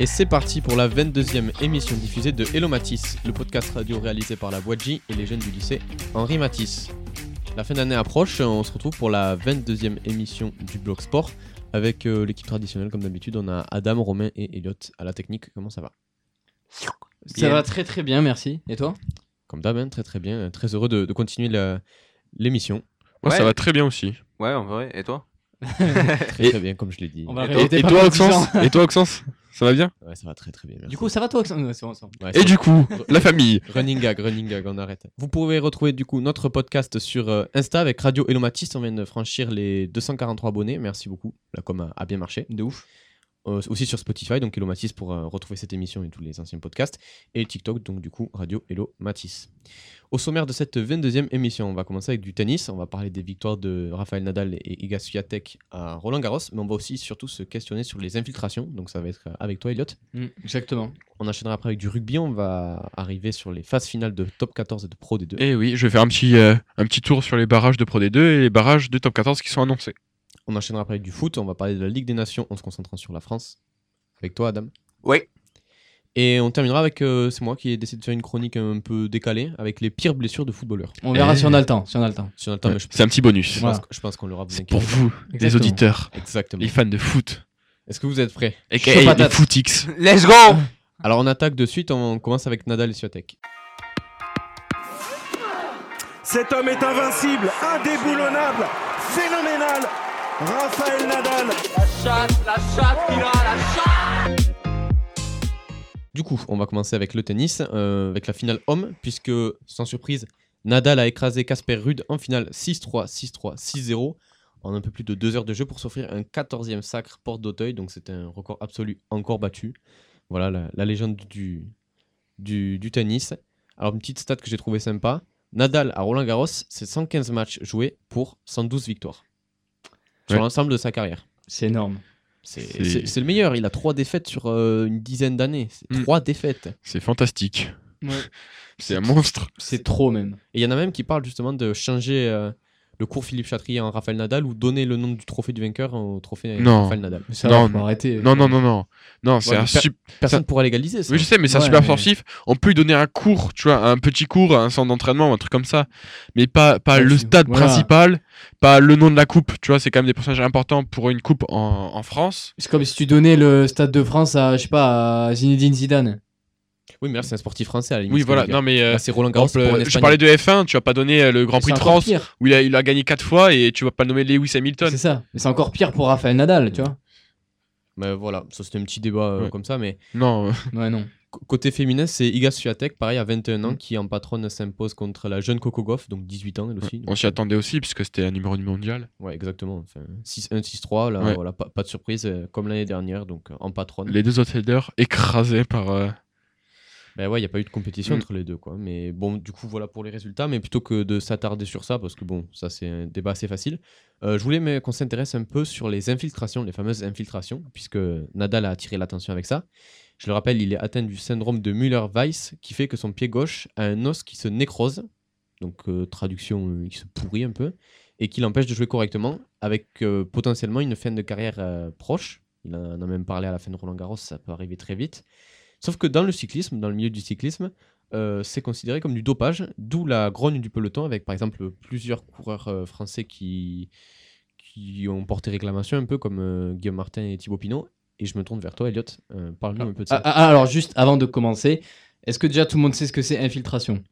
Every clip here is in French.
Et c'est parti pour la 22e émission diffusée de Hello Matisse, le podcast radio réalisé par la Boîte J et les jeunes du lycée Henri Matisse. La fin d'année approche, on se retrouve pour la 22e émission du blog sport avec euh, l'équipe traditionnelle comme d'habitude. On a Adam, Romain et Elliot à la technique. Comment ça va? Ça Bien. va très très bien, merci. Et toi? Comme d'hab, hein, très très bien. Très heureux de, de continuer l'émission. Moi, ça va très bien aussi. Ouais, en vrai. Et toi? Très Et- très bien, comme je l'ai dit. On va Et, toi. Et Oxens Ça va bien Ouais, ça va très très bien. merci. Du coup, ça va toi Ouais, c'est bon, c'est bon. Ouais, Et du coup, la famille. Running gag, running gag, on arrête. Vous pouvez retrouver du coup notre podcast sur euh, Insta avec Radio Elomatiste. On vient de franchir les 243 abonnés. Merci beaucoup. La com a, a bien marché. De ouf. Euh, aussi sur Spotify, donc Elomatisse pour euh, retrouver cette émission et tous les anciens podcasts. Et TikTok, donc du coup Radio Elomatisse. Au sommaire de cette 22e émission, on va commencer avec du tennis. On va parler des victoires de Rafael Nadal et Iga Swiatek à Roland Garros. Mais on va aussi surtout se questionner sur les infiltrations. Donc ça va être avec toi, Elliot. Mm, exactement. On enchaînera après avec du rugby. On va arriver sur les phases finales de top 14 et de Pro D2. Et oui, je vais faire un petit, euh, un petit tour sur les barrages de Pro D2 et les barrages de Top 14 qui sont annoncés. On enchaînera après avec du foot. On va parler de la Ligue des Nations en se concentrant sur la France. Avec toi, Adam. Oui. Et on terminera avec. euh, c'est moi qui ai décidé de faire une chronique un peu décalée avec les pires blessures de footballeurs. On verra si on a le temps. Si on a le temps. Si on a le temps, Ouais, mais je, C'est un petit bonus. je Voilà. pense, je pense qu'on l'aura. vous C'est pour vous, les Exactement. auditeurs, Exactement. les fans de foot. Est-ce que vous êtes prêts? Et Chaud les patate. footix. Let's go Alors on attaque de suite. On commence avec Nadal et Swiatek. Cet homme est invincible, indéboulonnable, phénoménal. Raphaël Nadal. Du coup, on va commencer avec le tennis, euh, avec la finale homme, puisque sans surprise, Nadal a écrasé Casper Ruud en finale 6-3, 6-3, 6-0 en un peu plus de deux heures de jeu pour s'offrir un 14e sacre porte d'Auteuil. Donc c'était un record absolu encore battu. Voilà la, la légende du, du, du tennis. Alors une petite stat que j'ai trouvé sympa. Nadal à Roland Garros, c'est 115 matchs joués pour 112 victoires. Sur Ouais. l'ensemble de sa carrière. C'est énorme. C'est le meilleur. Il a trois défaites sur euh, une dizaine d'années. C'est Mm. Trois défaites. C'est fantastique. Ouais. C'est un monstre. C'est trop même. Et il y en a même qui parlent justement de changer euh, le cours Philippe Chatrier en Raphaël Nadal ou donner le nom du trophée du vainqueur au trophée Non. Raphaël Nadal. Ça Non, va, non. arrêter. Non, non, non, non. Non, c'est Ouais, un per- Personne ne pourra légaliser ça. Oui, je sais, mais c'est un super mais- sportif. On peut lui donner un cours, tu vois, un petit cours, un centre d'entraînement, un truc comme ça. Mais pas, pas Ouais, le stade voilà. principal, pas le nom de la coupe. Tu vois, c'est quand même des pourcentages importants pour une coupe en, en France. C'est comme si tu donnais le Stade de France à, je sais pas, à Zinedine Zidane. Oui, mais là c'est un sportif français à la limite. Oui, voilà. Non, mais. euh, Là, c'est Roland Garros exemple, pour un je parlais de F1, tu vas pas donner euh, le Grand Prix de France pire. où il a, il a gagné 4 fois et tu vas pas le nommer Lewis Hamilton. C'est ça. Mais c'est encore pire pour Raphaël Nadal, tu vois. Mais voilà, ça c'était un petit débat euh, Ouais. comme ça. Mais Non, Ouais, non. c- côté féminin, c'est Iga Swiatek, pareil, à 21 ans, Mm. qui en patronne s'impose contre la jeune Coco Gauff, donc 18 ans elle aussi. on s'y attendait aussi puisque c'était un numéro 1 mondial. Ouais, exactement. Enfin, 6-1, 6-3, là, Ouais. voilà, pas, pas de surprise, euh, comme l'année dernière, donc en patronne. Les deux outsiders écrasés par. Ouais, il n'y a pas eu de compétition Mm. entre les deux, quoi. Mais bon, du coup, voilà pour les résultats. Mais plutôt que de s'attarder sur ça, parce que bon, ça c'est un débat assez facile, euh, je voulais qu'on s'intéresse un peu sur les infiltrations, les fameuses infiltrations, puisque Nadal a attiré l'attention avec ça. Je le rappelle, il est atteint du syndrome de Müller-Weiss, qui fait que son pied gauche a un os qui se nécrose, donc euh, traduction euh, qui se pourrit un peu, et qui l'empêche de jouer correctement, avec euh, potentiellement une fin de carrière proche. Il en a même parlé à la fin de Roland Garros, ça peut arriver très vite. Sauf que dans le cyclisme, dans le milieu du cyclisme, euh, c'est considéré comme du dopage, d'où la grogne du peloton, avec par exemple plusieurs coureurs euh, français qui, qui ont porté réclamation, un peu comme euh, Guillaume Martin et Thibaut Pinot. Et je me tourne vers toi, Elliot. Euh, Parle-nous un peu de Ah, ça. ah, alors, juste avant de commencer, est-ce que déjà tout le monde sait ce que c'est infiltration?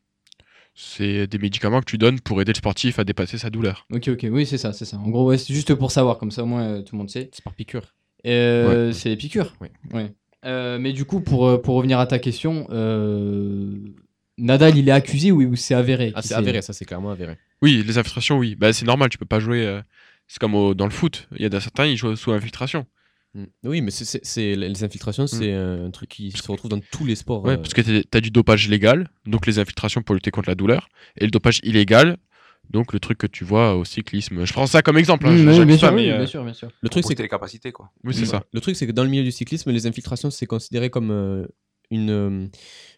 C'est des médicaments que tu donnes pour aider le sportif à dépasser sa douleur. Ok, ok, oui, c'est ça, c'est ça. En gros, ouais, c'est juste pour savoir, comme ça au moins euh, tout le monde sait. C'est par piqûre. Euh, C'est les piqûres. Ouais. Euh, mais du coup, pour, euh, pour revenir à ta question, euh, Nadal, il est accusé ou, ou c'est avéré Ah, c'est avéré, ça c'est clairement avéré. Oui, les infiltrations, oui. Bah, c'est normal, tu peux pas jouer. euh, C'est comme au- dans le foot. Il y a des- certains, ils jouent sous infiltration. Mm. Oui, mais c'est- les infiltrations, c'est un truc qui se retrouve dans tous les sports. Ouais, euh, parce que tu as du dopage légal, donc les infiltrations pour lutter contre la douleur, et le dopage illégal, donc le truc que tu vois au cyclisme. Je prends ça comme exemple. hein, Mmh, je- oui, bien, sûr, mais, oui, euh, bien sûr, bien sûr. Le truc, c'est que les capacités, quoi. Oui, c'est ça. Le truc, c'est que dans le milieu du cyclisme, les infiltrations, c'est considéré comme euh, une, euh,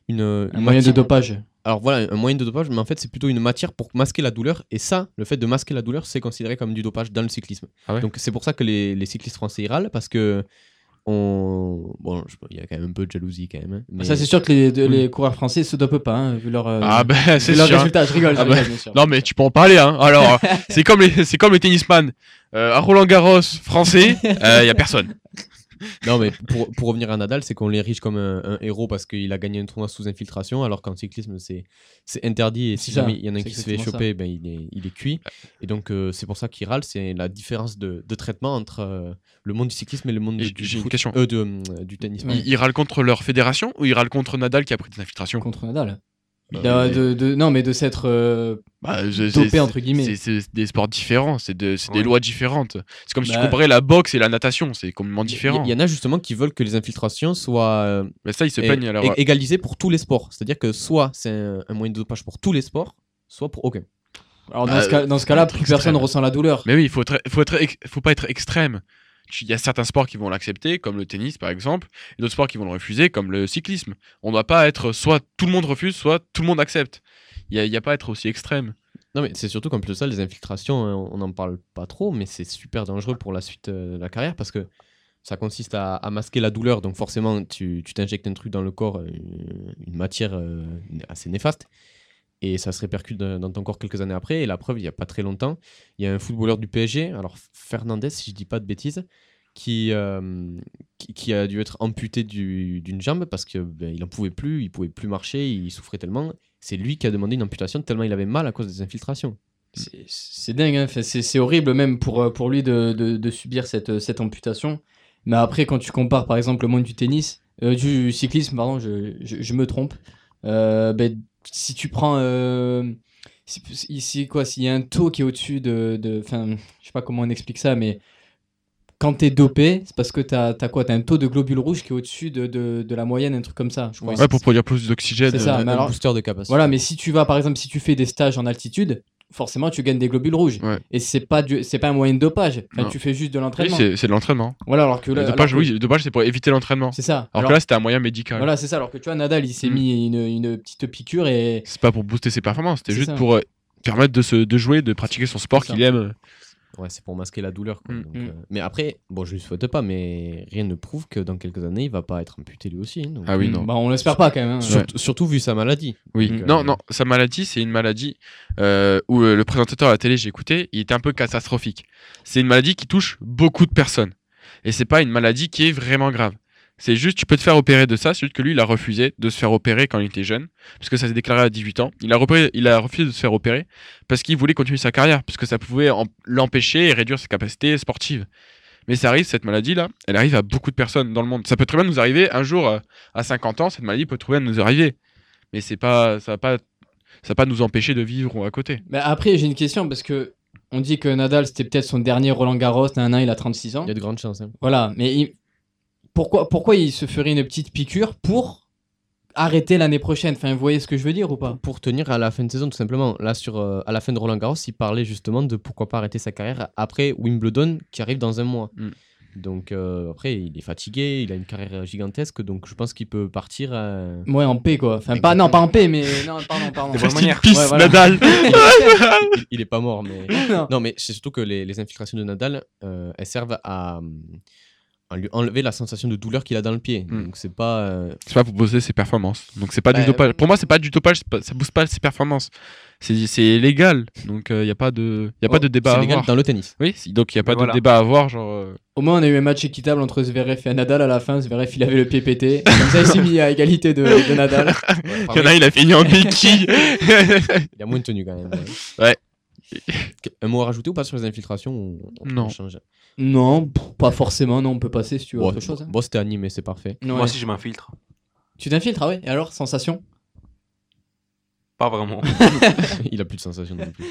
une, Un une moyen de dopage. Alors voilà, un moyen de dopage, mais en fait, c'est plutôt une matière pour masquer la douleur. Et ça, le fait de masquer la douleur, c'est considéré comme du dopage dans le cyclisme. Ah ouais? Donc c'est pour ça que les, les cyclistes français y râlent, parce que on... bon, je- il y a quand même un peu de jalousie quand même. hein, mais- Ça, c'est sûr que les, de- les coureurs français se dopent pas, hein, vu leur, euh, Ah ben vu leur résultat. Je rigole, je Ah bah, rigole, bien sûr. Non mais tu peux en parler hein. Alors c'est comme les c'est comme les tennisman. Euh, à Roland Garros français, il y a personne. Non, mais pour, pour revenir à Nadal, c'est qu'on l'érige comme un, un héros parce qu'il a gagné un tournoi sous infiltration, alors qu'en cyclisme, c'est c'est interdit. Et si jamais il y en a un qui se fait choper, ben, il, est, il est cuit. Et donc, euh, c'est pour ça qu'il râle. C'est la différence de, de traitement entre euh, le monde du cyclisme et le monde Et du, du j'ai une foot- question. euh, de, euh, du tennis. Ouais. Ils râlent contre leur fédération ou ils râlent contre Nadal qui a pris des infiltrations? Contre Nadal. Bah, De- de- de- non, mais de s'être euh, Bah, c'est- entre guillemets. C'est des sports différents, c'est de- c'est des lois différentes. C'est comme si tu Bah. comparais la boxe et la natation, c'est complètement Il différent. y, y en a justement qui veulent que les infiltrations soient euh, Mais ça, ils se peignent alors. é- égalisées pour tous les sports. C'est-à-dire que soit c'est un, un moyen de dopage pour tous les sports, soit pour aucun. Alors, dans Bah, ce cas- dans ce cas-là, c'est plus extrême. personne ressent la douleur. Mais oui, il faut, être- faut, être faut pas être extrême. Il y a certains sports qui vont l'accepter, comme le tennis par exemple, et d'autres sports qui vont le refuser, comme le cyclisme. On ne doit pas être soit tout le monde refuse, soit tout le monde accepte. Il n'y a, pas à être aussi extrême. Non, mais c'est surtout qu'en plus ça, les infiltrations, hein, on n'en parle pas trop, mais c'est super dangereux pour la suite euh, de la carrière parce que ça consiste à, masquer la douleur. Donc, forcément, tu tu t'injectes un truc dans le corps, euh, une, matière euh, assez néfaste, et ça se répercute dans, ton corps quelques années après. Et la preuve, il n'y a pas très longtemps, il y a un footballeur du PSG, alors Fernandez, si je dis pas de bêtises, qui, euh, qui, qui a dû être amputé du- d'une jambe parce qu'il il n'en pouvait plus, il pouvait plus marcher, il souffrait tellement. C'est lui qui a demandé une amputation tellement il avait mal à cause des infiltrations. C'est- dingue, hein. C'est horrible même pour, euh, pour lui de, de- subir cette, cette amputation. Mais après, quand tu compares par exemple le monde du tennis, euh, du cyclisme, pardon, je, je- me trompe. Euh, ben, si tu prends. euh, Ici, quoi, s'il y a un taux qui est au-dessus de. de- Enfin, je sais pas comment on explique ça, mais quand t'es dopé, c'est parce que t'as as quoi? T'as un taux de globules rouges qui est au-dessus de, de, de la moyenne, un truc comme ça, je crois. Ouais, pour produire plus d'oxygène. C'est ça. un, booster de capacité. Voilà, mais si tu vas, par exemple, si tu fais des stages en altitude, forcément, tu gagnes des globules rouges. Ouais. Et c'est pas, du- c'est pas un moyen de dopage. Enfin, tu fais juste de Oui, l'entraînement. c'est c'est de l'entraînement. voilà, alors que Le dopage, alors que- oui, le dopage, c'est pour éviter l'entraînement. C'est ça. Alors, Alors, que là, c'était un moyen médical. voilà, c'est ça. Alors que tu vois, Nadal, il s'est Mm. mis une, une petite piqûre et. C'est pas pour booster ses performances, c'était juste ça. pour euh, permettre de, se, de jouer, de pratiquer son sport qu'il aime. Ouais, c'est pour masquer la douleur. quoi. Mm. Donc, Mm. euh, Mais après, bon, je lui souhaite pas, mais rien ne prouve que dans quelques années, il va pas être amputé lui aussi. hein, donc- Ah oui, Mm, non. Bah, on l'espère pas quand même. hein. Surtout, surtout vu sa maladie. Oui, Donc, non, euh, non, sa maladie, c'est une maladie euh, où euh, le présentateur à la télé, j'ai écouté, il était un peu catastrophique. C'est une maladie qui touche beaucoup de personnes. Et c'est pas une maladie qui est vraiment grave. C'est juste, tu peux te faire opérer de ça, c'est juste que lui, il a refusé de se faire opérer quand il était jeune, parce que ça s'est déclaré à 18 ans. Il a, repéré- il a refusé de se faire opérer parce qu'il voulait continuer sa carrière, parce que ça pouvait l'empêcher et réduire ses capacités sportives. Mais ça arrive, cette maladie-là, elle arrive à beaucoup de personnes dans le monde. Ça peut très bien nous arriver un jour, à 50 ans, cette maladie peut très bien nous arriver. Mais c'est pas, ça va pas ça va pas nous empêcher de vivre à côté. Mais après, j'ai une question parce que. On dit que Nadal, c'était peut-être son dernier Roland Garros. Un an, il a 36 ans. Il y a de grandes chances. hein. Voilà, mais il- pourquoi, pourquoi il se ferait une petite piqûre pour arrêter l'année prochaine? Enfin, vous voyez ce que je veux dire ou pas? Pour, pour tenir à la fin de saison, tout simplement. Là, sur, euh, à la fin de Roland Garros, il parlait justement de pourquoi pas arrêter sa carrière après Wimbledon qui arrive dans un mois. Mm. Donc euh, après, il est fatigué, il a une carrière gigantesque, donc je pense qu'il peut partir. euh, Ouais, en paix quoi. Enfin, pas, non, pas en paix, mais. Non, pardon, pardon. De manière. Peace, Ouais, voilà. Nadal il, il est pas mort, mais. Non. Non, mais c'est surtout que les, les infiltrations de Nadal, euh, elles servent à, à lui enlever la sensation de douleur qu'il a dans le pied. Mm. Donc c'est pas. euh, C'est pas pour bosser ses performances. Donc c'est pas du Bah, dopage. Pour moi, c'est pas du dopage, pas- ça booste pas ses performances. C'est c'est légal. Donc il y a pas de y a pas Oh, de débat c'est à légal avoir. dans le tennis. Oui, donc il y a pas Mais de voilà. débat à avoir genre euh, Au moins, on a eu un match équitable entre Zverev et Nadal à la fin. Zverev, il avait le pied pété. Comme ça, il s'est mis à égalité de, de Nadal. Ouais, il y en a, il a fini en béquille. Il a moins tenu quand même. Ouais. Un mot à rajouter ou pas sur les infiltrations ou on- on Non. change Non, pas forcément. Non, on peut passer si tu veux Bon, autre chose. hein. bon, c'était animé, c'est parfait. Moi aussi, je m'infiltre. Tu t'infiltres, ah ouais Et alors, sensation? Pas vraiment. Il a plus de sensations non plus.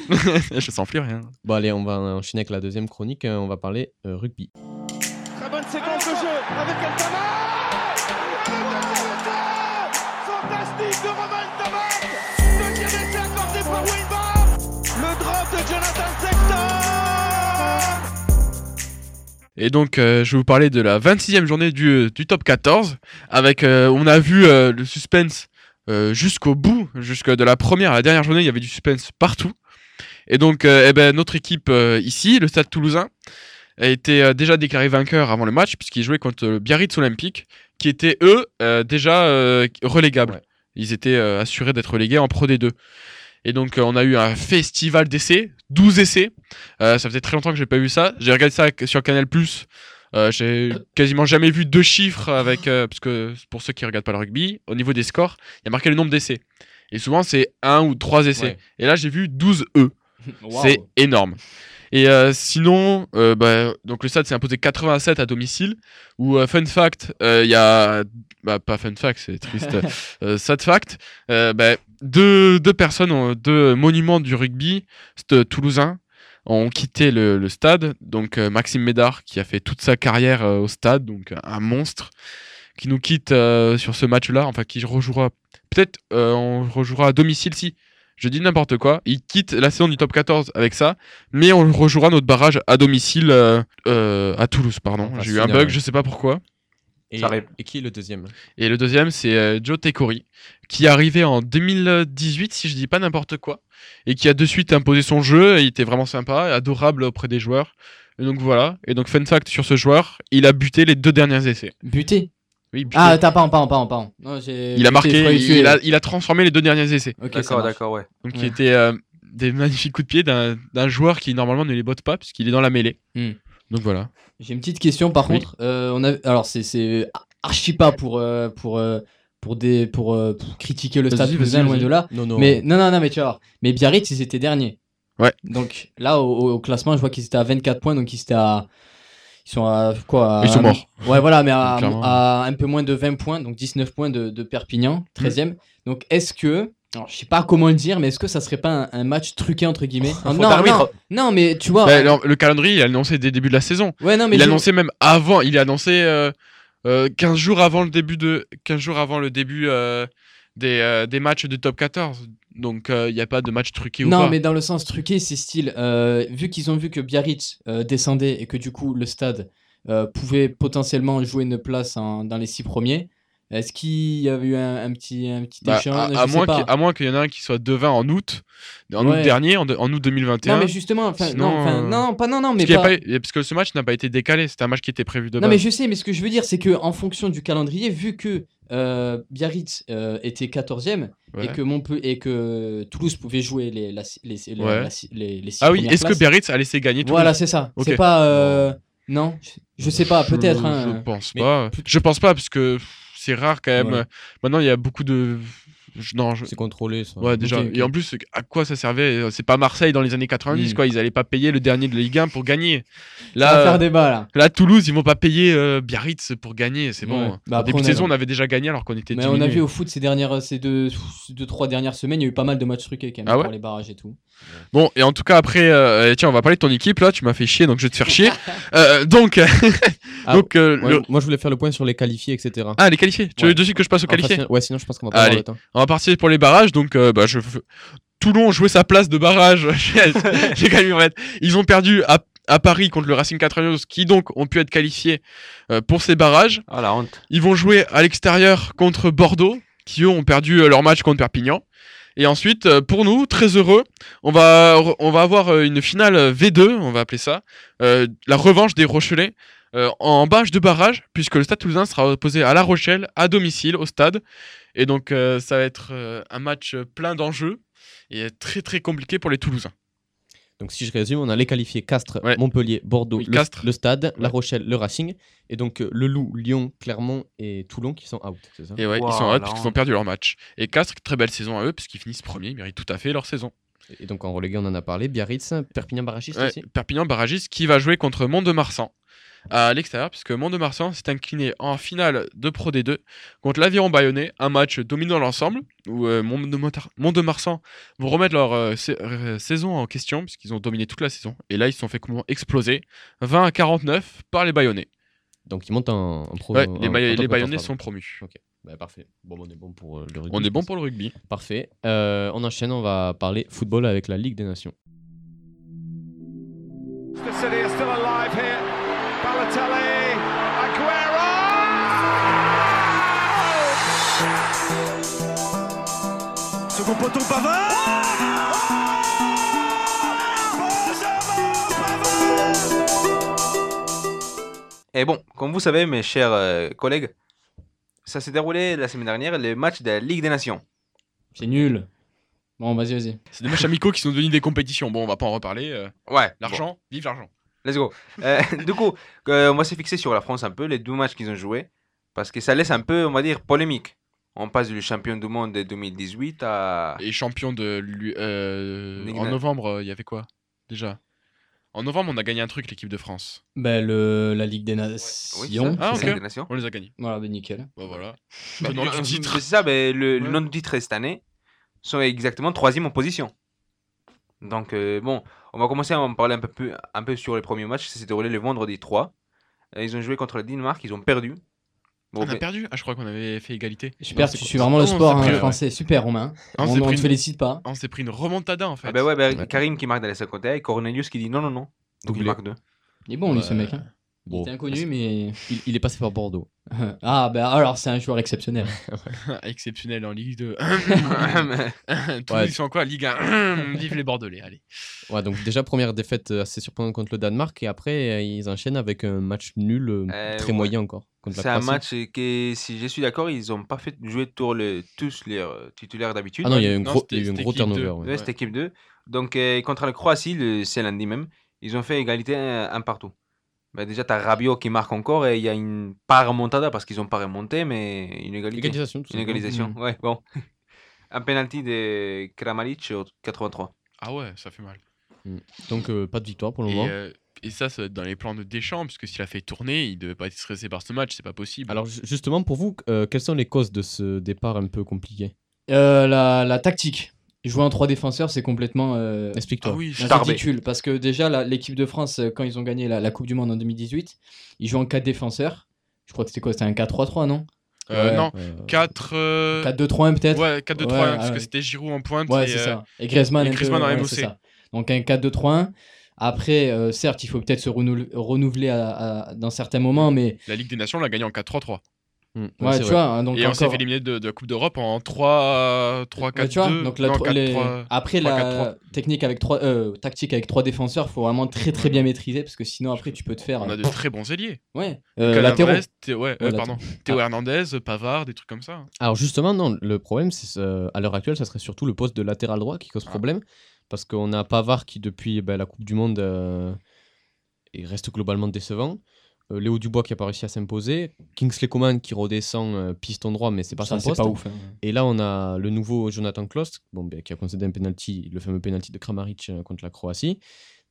Je sens plus rien. Bon, allez, on va enchaîner avec la deuxième chronique. euh, On va parler euh, rugby. Très bonne séquence de jeu avec Altama Fantastique de Romain Et donc, euh, je vais vous parler de la 26e journée du, du top 14. Avec, euh, on a vu euh, le suspense euh, jusqu'au bout, jusque de la première à la dernière journée, il y avait du suspense partout. Et donc, euh, eh ben, notre équipe euh, ici, le Stade Toulousain, a été euh, déjà déclaré vainqueur avant le match, puisqu'il jouait contre le Biarritz Olympique, qui étaient eux euh, déjà euh, relégables. Ouais. Ils étaient euh, assurés d'être relégués en Pro D2. Et donc, euh, on a eu un festival d'essais, 12 essais. Euh, ça faisait très longtemps que j'ai pas vu ça. J'ai regardé ça sur Canal. Euh, j'ai quasiment jamais vu deux chiffres avec. euh, parce que pour ceux qui regardent pas le rugby, au niveau des scores, il y a marqué le nombre d'essais. Et souvent, c'est un ou trois essais. Ouais. Et là, j'ai vu 12 E. C'est énorme. Et euh, sinon, euh, bah, donc le stade s'est imposé 87 à domicile. Ou euh, fun fact, il y a, bah, pas fun fact, c'est triste. sad fact, bah, deux, deux personnes, deux monuments du rugby, toulousain, ont quitté le, le stade. Donc Maxime Médard, qui a fait toute sa carrière au stade, donc un monstre, qui nous quitte sur ce match-là, enfin qui rejouera. Peut-être on rejouera à domicile si. Je dis n'importe quoi. Il quitte la saison du top 14 avec ça, mais on rejouera notre barrage à domicile euh, euh, à Toulouse, pardon. Ah, J'ai eu un bug, je sais pas pourquoi. Et, qui est le deuxième? Et le deuxième, c'est euh, Joe Tekori, qui est arrivé en 2018, si je dis pas n'importe quoi, et qui a de suite imposé son jeu. et Il était vraiment sympa, adorable auprès des joueurs. Et donc voilà. Et donc fun fact sur ce joueur, il a buté les deux derniers essais. Buté? Oui. Ah, t'as pas, pardon, pardon, pardon. Non, il a marqué, il a, il a transformé les deux derniers essais. D'accord, d'accord, ouais. Donc Ouais. qui étaient euh, des magnifiques coups de pied d'un joueur qui normalement ne les botte pas puisqu'il est dans la mêlée. Hmm. Donc voilà. J'ai une petite question par Oui. contre. Euh, on a... Alors, c'est- archi pas pour, euh, pour, euh, pour, des, pour, euh, pour critiquer le stade toulousain, loin de là. Non, non. Mais non, non, non, mais tu vas voir. Mais Biarritz, ils étaient derniers. Ouais. Donc là, au, au classement, je vois qu'ils étaient à 24 points. Donc ils étaient à. Ils sont à quoi à- Ils sont morts. Ouais, voilà, mais à, un peu moins de 20 points. Donc 19 points de, de Perpignan, 13e. Donc est-ce que. Alors, je sais pas comment le dire, mais est-ce que ça serait pas un, un match truqué entre guillemets Ah, non, non, non, mais tu vois. Bah, non, le calendrier, il a annoncé dès le début de la saison. ouais, non, mais il a je- annoncé même avant. Il a annoncé euh, euh, 15 jours avant le début de 15 jours avant le début euh, des, euh, des matchs de top 14. Donc il n'y a pas de match truqué ou Non, pas. mais dans le sens truqué, c'est style, euh, vu qu'ils ont vu que Biarritz euh, descendait et que du coup le stade euh, pouvait potentiellement jouer une place en- dans les six premiers, est-ce qu'il y avait eu un, un petit, un petit Bah, échange à, moins qu'il- à moins qu'il y en ait un qui soit devin en août, en Ouais. août dernier, en, de- en août 2021. Non, mais justement, Sinon, non, euh, non, pas non, non, mais parce, pas- que ce match n'a pas été décalé, c'était un match qui était prévu de Non, base. mais je sais, mais ce que je veux dire, c'est que en fonction du calendrier, vu que euh, Biarritz euh, était 14e Ouais. et que Montpellier et que Toulouse pouvait jouer les, la- les, les, Ouais. la- les- les six Ah oui, est-ce que. Biarritz a laissé gagner tout Voilà, c'est ça. Ok. C'est pas. euh, Non, je- sais pas, peut-être. Je, hein. je pense Mais- pas. Je pense pas parce que c'est rare quand même. Ouais. Maintenant, il y a beaucoup de. Je- Non, je- C'est contrôlé ça. Ouais, déjà. Et en plus, à quoi ça servait C'est pas Marseille dans les années 90, Mm. quoi. Ils allaient pas payer le dernier de Ligue 1 pour gagner. Ça va Là, faire débat là. là, Toulouse, ils vont pas payer euh, Biarritz pour gagner. C'est bon. Bah, en début de saison, on avait déjà gagné alors qu'on était Mais on a vu au foot ces dernières, ces deux, deux, trois dernières semaines, il y a eu pas mal de matchs truqués quand même Ah ouais pour les barrages et tout. Bon, et en tout cas, après, euh, tiens, on va parler de ton équipe là. Tu m'as fait chier, donc je vais te faire chier. Euh, donc, Ah, donc euh, Ouais, le- Moi je voulais faire le point sur les qualifiés, etc. ah, les qualifiés. Tu Ouais. veux de suite que je passe aux qualifiés ouais, sinon je pense qu'on va pas Allez. avoir le temps. On va partir pour les barrages. Donc, euh, bah, je... Toulon jouait sa place de barrage. J'ai j'ai quand même en fait. Ils ont perdu à, à Paris contre le Racing 92, qui donc ont pu être qualifiés euh, pour ces barrages. Ah, la honte. Ils vont jouer à l'extérieur contre Bordeaux, qui eux ont perdu euh, leur match contre Perpignan. Et ensuite, pour nous, très heureux, on va, on va avoir une finale euh, V2, on va appeler ça, euh, la revanche des Rochelais euh, en bâche de barrage, puisque le Stade Toulousain sera opposé à La Rochelle, à domicile, au stade. Et donc, euh, ça va être euh, un match euh, plein d'enjeux et très très compliqué pour les Toulousains. Donc si je résume, on a les qualifiés Castres, Ouais. Montpellier, Bordeaux, Oui, le, Castres. le Stade, La. Rochelle, le Racing, et donc euh, le Loup, Lyon, Clermont et Toulon qui sont out, ça? Et ouais, Wow, ils sont out la parce qu'ils ont perdu leur match. Et Castres, très belle saison à eux, parce qu'ils finissent premiers, ils méritent tout à fait leur saison. Et donc en relégué, on en a parlé, Biarritz, Perpignan Barragiste Ouais, aussi? Perpignan barragiste qui va jouer contre Mont-de-Marsan à l'extérieur, puisque Mont-de-Marsan s'est incliné en finale de Pro D2 contre l'Aviron Bayonnais, un match dominant l'ensemble, où euh, Mont-de-Marsan vont remettre leur euh, euh, saison en question, puisqu'ils ont dominé toute la saison. Et là, ils se sont fait comment exploser 20 à 49 par les Bayonnais. Donc ils montent en, en pro. Ouais, les, 14, Bayonnais sont promus. Bah, parfait. Bon, on est bon pour le rugby. On est bon pour le rugby. Parfait. Euh, on enchaîne, on va parler football avec la Ligue des Nations. Second poteau Pavard Benjamin Pavard Et bon, comme vous savez, mes chers euh, collègues, ça s'est déroulé la semaine dernière, le match de la Ligue des Nations. C'est nul. Bon, vas-y, vas-y. C'est des matchs amicaux qui sont devenus des compétitions. Bon, on va pas en reparler. euh, Ouais, L'argent, vive l'argent. Let's go. Euh, du coup, euh, on va se fixer sur la France un peu, les deux matchs qu'ils ont joués, parce que ça laisse un peu, on va dire, polémique. On passe du champion du monde de 2018 à... Et champion de euh, en novembre, euh, il y avait quoi déjà? En novembre, on a gagné un truc, l'équipe de France. Ben, le, la Ligue des Nations. Ah, des Nations. On les a gagnés. Voilà, ben nickel. Bah voilà. Bah, Le nom euh, du titre. C'est ça, mais le, le Ouais. nom du titre cette année sont exactement troisième en position. Donc, euh, bon, on va commencer à en parler un peu, plus- un peu sur les premiers matchs. Ça s'est déroulé le vendredi 3. Euh, Ils ont joué contre le Danemark, ils ont perdu. Bon, On a perdu Ah, je crois qu'on avait fait égalité. Super, tu suis vraiment le sport hein, français. Super, Romain. On on s'est on pris te une- félicite pas. On s'est pris une remontada en fait. ah ben ouais, Ouais. Karim qui marque dans les 5 côtés et Cornelius qui dit non, non, non. Donc Doublé. il marque deux. Il est bon, lui, ce mec. Hein. Il Bon, était inconnu, mais. il, il est passé par Bordeaux. ah, ben alors, c'est un joueur exceptionnel. Exceptionnel en Ligue 2. Tous Ouais. ils sont quoi Ligue 1 Vive les Bordelais, allez. Ouais, donc déjà première défaite assez surprenante contre le Danemark et après ils enchaînent avec un match nul euh, Euh, très ouais. moyen encore C'est un match que, si je suis d'accord, ils n'ont pas fait jouer tour le, tous les euh, titulaires d'habitude. Ah non, il y a eu un Non, gros, il a eu un gros turnover. deux. ouais. Ouais, c'était équipe 2. Donc, euh, contre la Croatie, le, c'est lundi même, ils ont fait égalité un, un partout. Bah, déjà, tu as Rabiot qui marque encore et il y a une pas remontada parce qu'ils n'ont pas remonté, mais une égalité. Égalisation, tout Une égalisation, Mhm. ouais, bon. un penalty de Kramaric au 83. Ah ouais, ça fait mal. Donc euh, pas de victoire pour le Et, moment. euh, et ça, ça va être dans les plans de Deschamps, puisque s'il a fait tourner, il devait pas être stressé par ce match, c'est pas possible. Alors ju- justement pour vous, euh, quelles sont les causes de ce départ un peu compliqué? Euh, la, la tactique. Jouer en trois défenseurs, c'est complètement. euh, Explique-toi. ah oui, ridicule parce que déjà l'équipe de France euh, quand ils ont gagné la, la Coupe du Monde en 2018, ils jouent en 4 défenseurs. Je crois que c'était quoi? C'était un 4-3-3 non? Euh, Ouais. non, Euh, 4. euh, 4-2-3-1 peut-être? Ouais, 4-2-3, Ouais, parce ouais. que c'était Giroud en pointe. Ouais, et, c'est ça. Et Griezmann, et en ouais, MOC. Donc un 4-2-3-1. Après, euh, certes, il faut peut-être se renou- renouveler à- à- dans certains moments, mais La Ligue des Nations l'a gagné en 4-3-3. Hmm, ouais, ouais, tu vrai. vois. hein, donc Et on s'est encore- fait éliminer de, de la Coupe d'Europe en 3-4-2. Ouais, tu vois, donc la non, tro- les- 4-3. après 3, la 4-3. technique avec trois, euh, tactique avec trois défenseurs, faut vraiment très très bien maîtriser parce que sinon après tu peux te faire On a de très bons ailiers. ouais euh, Lucas latéraux. Ouais, euh, Ouais, pardon. Théo Ah. Hernandez, Pavard, des trucs comme ça. Alors justement, non, le problème, c'est euh, à l'heure actuelle, ça serait surtout le poste de latéral droit qui cause Ah. problème. Parce qu'on a Pavard qui, depuis ben, la Coupe du Monde, euh, il reste globalement décevant. Euh, Léo Dubois qui a pas réussi à s'imposer. Kingsley Coman qui redescend euh, piston droit, mais c'est pas Ça, son poste. pas ouf. hein. Et là, on a le nouveau Jonathan Klost, bon, ben, qui a concédé un penalty, le fameux penalty de Kramaric euh, contre la Croatie.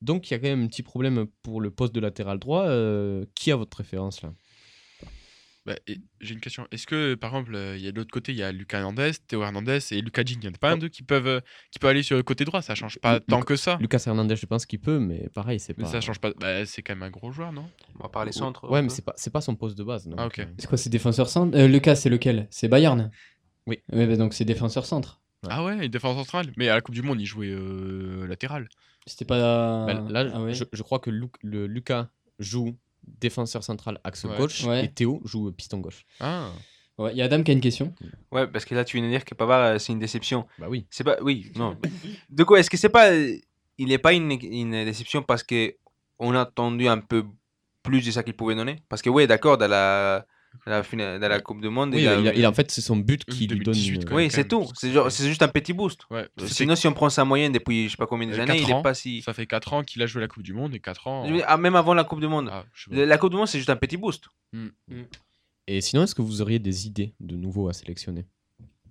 Donc, il y a quand même un petit problème pour le poste de latéral droit. Euh, qui a votre préférence là? Bah, J'ai une question. Est-ce que, par exemple, euh, il y a de l'autre côté, il y a Lucas Hernandez, Théo Hernandez et Lucas Digne? Il n'y en a pas un d'eux qui peuvent, euh, qui peut aller sur le côté droit Ça change pas Lu- tant que ça. Lucas Hernandez, je pense qu'il peut, mais pareil, c'est Mais pas. ça change pas. Bah, c'est quand même un gros joueur, non? On va parler centre. Ouais, mais c'est pas, c'est pas son poste de base. donc, Ah, ok. C'est quoi, c'est défenseur centre euh, Lucas, c'est lequel? C'est Bayern? Oui. Ouais, bah donc c'est défenseur centre. Ouais. Ah ouais, il est défenseur central. Mais à la Coupe du Monde, il jouait euh, latéral. C'était pas. Bah, là, Ah ouais. je, je crois que Lu- le Lucas joue défenseur central axe Ouais. gauche Ouais. et Théo joue piston gauche. Ah. Ouais, il y a Adam qui a une question. Ouais, parce que là, tu viens de dire que Pavard, euh, c'est une déception. Bah oui. C'est pas. Oui, non. De quoi Est-ce que c'est pas. euh, Il n'est pas une, une déception parce que on a attendu un peu plus de ça qu'il pouvait donner? Parce que, oui, d'accord, dans la, la, finale- dans la Coupe du Monde. Oui, il a- il a- il a- en fait, c'est son but qui lui donne. 2018, une- quoi. Oui, c'est tout. C'est genre- c'est juste un petit boost. Ouais. c'est- Sinon, si on prend sa moyenne depuis je sais pas combien Euh, d'années, il est pas si. Ça fait 4 ans qu'il a joué la Coupe du Monde et 4 ans. Dire, ah, même avant la Coupe du Monde. Ah. La Coupe du Monde, c'est juste un petit boost. Et sinon, est-ce que vous auriez des idées de nouveaux à sélectionner?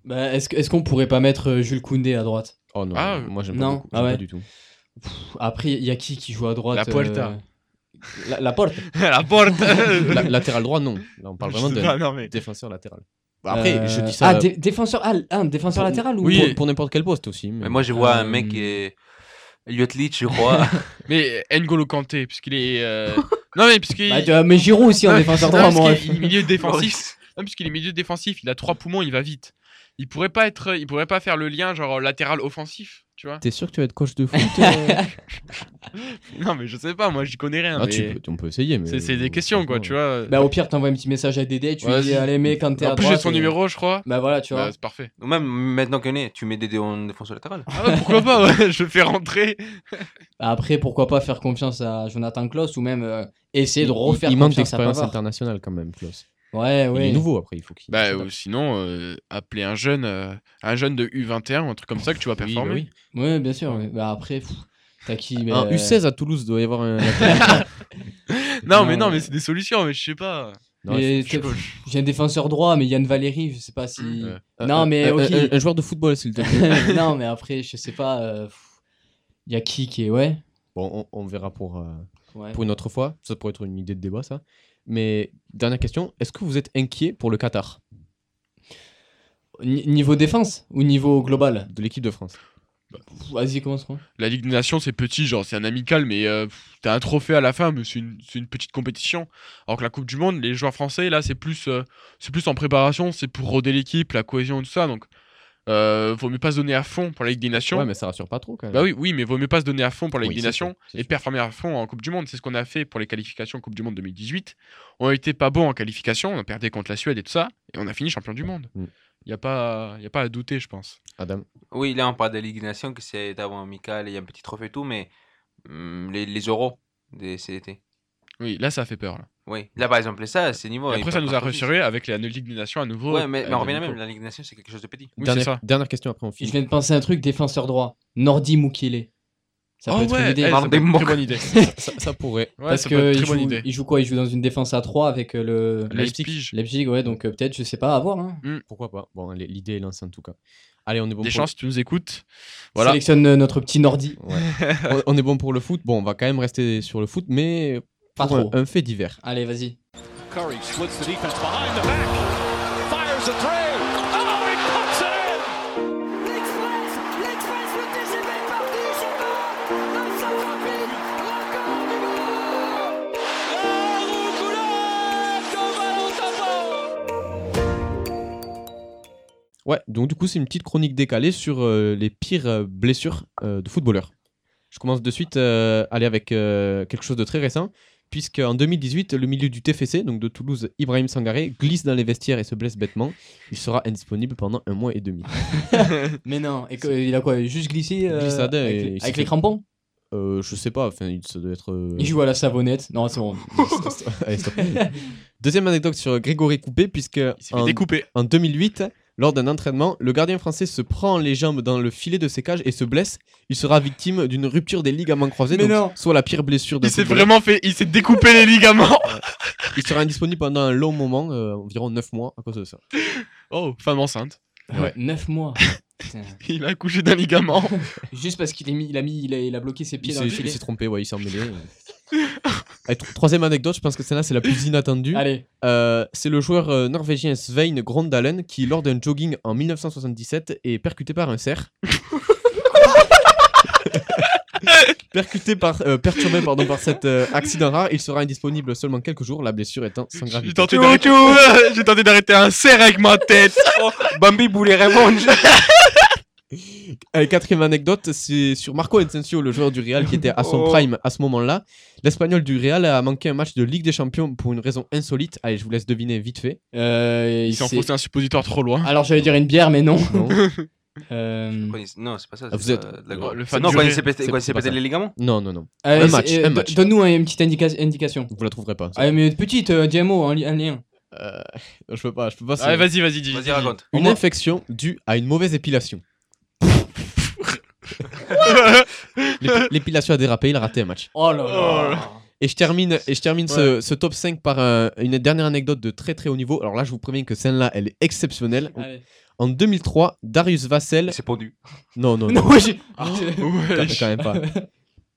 Bah, est-ce est-ce qu'on pourrait pas mettre euh, Jules Koundé à droite? Oh non, Ah, moi j'aime non. pas beaucoup. Ah ouais. pas du tout. Pff, Après, il y a qui qui joue à droite La Puerta. euh, la, la porte la porte La- latéral droit, non. Là, on parle vraiment de non, mais- défenseur latéral. Bah, après, Euh, je dis ça. Ah, dé- défenseur, ah, un défenseur pour- latéral ou Oui, pour, pour n'importe quel poste aussi. Mais... Mais moi, je vois un Euh, mec. Euh, Elliot Leach, je crois. Mais N'Golo Kanté, puisqu'il est. euh, non, mais puisqu'il. Bah, mais Giroud aussi en défenseur droit, moi. qu'il est milieu défensif. Non, puisqu'il est milieu défensif, il a trois poumons, il va vite. Il pourrait pas être, il pourrait pas faire le lien genre latéral offensif, tu vois. T'es sûr que tu vas être coach de foot euh Non, mais je sais pas, moi j'y connais rien. Ah, mais tu peux- on peut essayer, mais. C'est des questions, quoi, tu vois. Bah, au pire, t'envoies un petit message à Dédé, tu lui dis allez, mec, quand t'es à En plus, j'ai son numéro, je crois. Bah voilà, tu vois. Bah, c'est parfait. Ou même maintenant qu'on est, tu mets des dés en défense latérale. Ah ouais, pourquoi pas, ouais, je le fais rentrer. Bah, Après, pourquoi pas faire confiance à Jonathan Klaus ou même euh, essayer de Il- refaire Il manque confiance à d'expérience internationale quand même, Klaus. Ouais, Il ouais. est nouveau après, il faut qu'il. Bah, ou sinon, euh, appeler un jeune, euh, un jeune de U21 ou un truc comme ça que tu vas Oui, bah performer. oui. Ouais, bien sûr. ouais. Bah après, pff, t'as qui mais, Un euh, U16 à Toulouse doit y avoir un. Non, mais Non, non, mais c'est des solutions, mais je sais pas. Non, mais Je. J'ai un défenseur droit, mais Yann Valéry, je sais pas si. Ouais. Un- Non, un- mais un, ok. un- un joueur de football, s'il te plaît. non, mais après, je sais pas. euh, pff, Y a qui qui est. Ouais. Bon, on, on verra pour, euh, ouais. pour une autre fois. Ça pourrait être une idée de débat, ça. Mais dernière question est-ce que vous êtes inquiet pour le Qatar? Ni- Niveau défense ou niveau global? De l'équipe de France Vas-y, commence. La Ligue des Nations, c'est petit, genre, c'est un amical, mais euh, t'as un trophée à la fin, mais c'est une, une petite compétition. Alors que la Coupe du Monde, les joueurs français, là, c'est plus, euh, c'est plus en préparation, c'est pour roder l'équipe, la cohésion et tout ça. Donc, euh, vaut mieux pas se donner à fond pour la Ligue des Nations. Ouais, mais ça rassure pas trop quand même. Bah oui, oui, mais vaut mieux pas se donner à fond pour la Oui, Ligue des sûr, Nations et sûr. performer à fond en Coupe du Monde. C'est ce qu'on a fait pour les qualifications Coupe du Monde 2018. On a été pas bon en qualification, on a perdu contre la Suède et tout ça, et on a fini champion du monde. Il Mm. n'y a, pas- y a pas à douter, je pense. Adam Oui, là on parle de Ligue des Nations, que c'est d'avant amical et il y a un petit trophée et tout, mais hum, les, les euros des CDT. Oui, là, ça fait peur. Là. Oui, là par exemple, ça, c'est niveau. Et après, ça nous a rassuré avec la Ligue des Nations à nouveau. Ouais, mais, mais on revient de même, la Ligue des Nations c'est quelque chose de petit. Oui, dernière, ça. dernière question, après on Je finit. viens de penser à un truc, défenseur droit. Nordi Mukele. Ça peut Oh être une ouais, idée. eh, ça des peut être une mots. très bonne idée. ça, ça pourrait. Ouais, Parce ça peut être que une il très bonne joue, idée. il joue quoi? Il joue dans une défense à 3 avec euh, le Leipzig. Leipzig, ouais, donc euh, peut-être, je sais pas, à voir. Hein. Pourquoi pas Bon, l'idée est lancée en tout cas. Allez, on est bon Des pour chances, tu nous écoutes. Voilà. Sélectionne euh, notre petit Nordi. Ouais. on, on est bon pour le foot. Bon, on va quand même rester sur le foot, mais Pas un, trop. un fait divers. Allez, vas-y. Curry splits the defense behind the back. Fires a three. Ouais, donc du coup, c'est une petite chronique décalée sur euh, les pires euh, blessures euh, de footballeurs. Je commence de suite euh, aller avec euh, quelque chose de très récent, puisque en 2018, le milieu du TFC, donc de Toulouse, Ibrahim Sangaré, glisse dans les vestiaires et se blesse bêtement. Il sera indisponible pendant un mois et demi. Mais non, et que- il a quoi Juste glissé euh, Glissade avec, les- avec crampons? Euh, je sais pas, enfin, il- ça doit être. euh, Il joue à la savonnette. Non, c'est bon. Allez, stop. Deuxième anecdote sur Grégory Coupé, puisque Il en, en 2008, lors d'un entraînement, le gardien français se prend les jambes dans le filet de ses cages et se blesse. Il sera victime d'une rupture des ligaments croisés, Mais donc non. soit la pire blessure d'un Il s'est vraiment fait. Il s'est découpé les ligaments. Il sera indisponible pendant un long moment, euh, environ 9 mois, à cause de ça. Oh, femme enceinte. Ouais. 9 mois. Putain. Il a accouché d'un ligament. Juste parce qu'il est mis, il a mis, il a, il a bloqué ses Il pieds dans s'est le il filet. s'est trompé, ouais, il s'est emmêlé. tro- troisième anecdote, je pense que celle-là, c'est la plus inattendue. Allez, Euh, c'est le joueur euh, norvégien Svein Grondalen qui, lors d'un jogging en 1977, est percuté par un cerf. percuté par, euh, perturbé pardon, par cet euh, accident rare, il sera indisponible seulement quelques jours, la blessure étant sans J'ai gravité. tenté d'arrêter J'ai tenté d'arrêter un cerf avec ma tête. Oh, Bambi voulait revenge. Allez, quatrième anecdote, c'est sur Marco Asensio, le joueur du Real qui était à son Oh. prime à ce moment-là. L'Espagnol du Real a manqué un match de Ligue des Champions pour une raison insolite. Allez, je vous laisse deviner vite fait. euh, Il s'est enfoncé un suppositoire trop loin. Alors j'allais dire une bière, mais non. Non, Euh, Non, c'est pas ça. Ah, vous êtes- la le fan Non, quand il s'est pété, les ligaments non, non. non. allez, Un match, euh, un do- match. Donne-nous une petite indica- indication. Vous la trouverez pas. Ah, mais petite, euh, DMO, un, li- un lien. Euh, je peux pas, je peux pas. Allez, c'est- vas-y, vas-y, dis. Vas-y, raconte. Une infection due à une mauvaise épilation. L'ép- L'épilation a dérapé, il a raté un match. Oh là Oh là. Et je termine, et je termine ce, ce top 5 par un- une dernière anecdote de très très haut niveau. Alors là, je vous préviens que celle-là, elle est exceptionnelle. Allez. En 2003, Darius Vassell. Il s'est pendu. Non, non, non. Non, Ouais. quand même pas.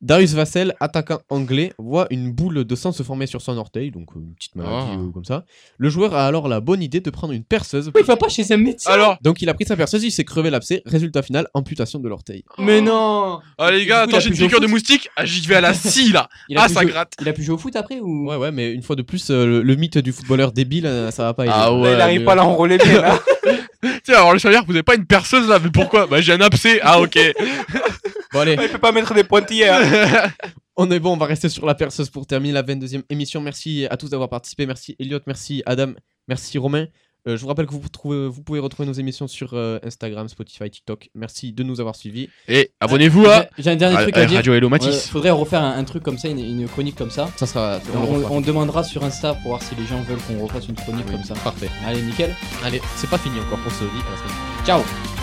Darius Vassell, attaquant anglais, voit une boule de sang se former sur son orteil, donc euh, une petite maladie Oh. euh, comme ça. Le joueur a alors la bonne idée de prendre une perceuse. Il va pas chez un médecin. Alors, Donc il a pris sa perceuse, il s'est crevé l'abcès. Résultat final, amputation de l'orteil. Mais non. ah, les Du gars, coup, il a attends, j'ai une au piqûre de foot moustique. Ah, j'y vais à la scie là. Il a Ah, pu ça jouer- gratte. Il a pu jouer au foot après ou? Ouais, ouais, mais une fois de plus, euh, le, le mythe du footballeur débile, euh, ça va pas. Ah ouais. Là, il n'arrive mais- pas à l'enrôler bien. là. Tiens, alors le salaire, vous avez pas une perceuse là, mais pourquoi? Bah, j'ai un abcès. Ah, ok. Bon, allez, Il peut pas mettre des pointillés. hein. On est bon, on va rester sur la perceuse pour terminer la 22e émission. Merci à tous d'avoir participé. Merci Elliot, merci Adam, merci Romain. Euh, je vous rappelle que vous, trouvez- vous pouvez retrouver nos émissions sur euh, Instagram, Spotify, TikTok. Merci de nous avoir suivis. Et abonnez-vous à, J'ai- un dernier à- truc à à dire. Radio Hello Matisse. faudrait refaire un, un truc comme ça, une, une chronique comme ça. Ça sera. On, demandera sur Insta pour voir si les gens veulent qu'on refasse une chronique Oui, comme ça. Parfait. Allez, nickel. Allez, c'est pas fini encore pour ce dit. À la semaine Ciao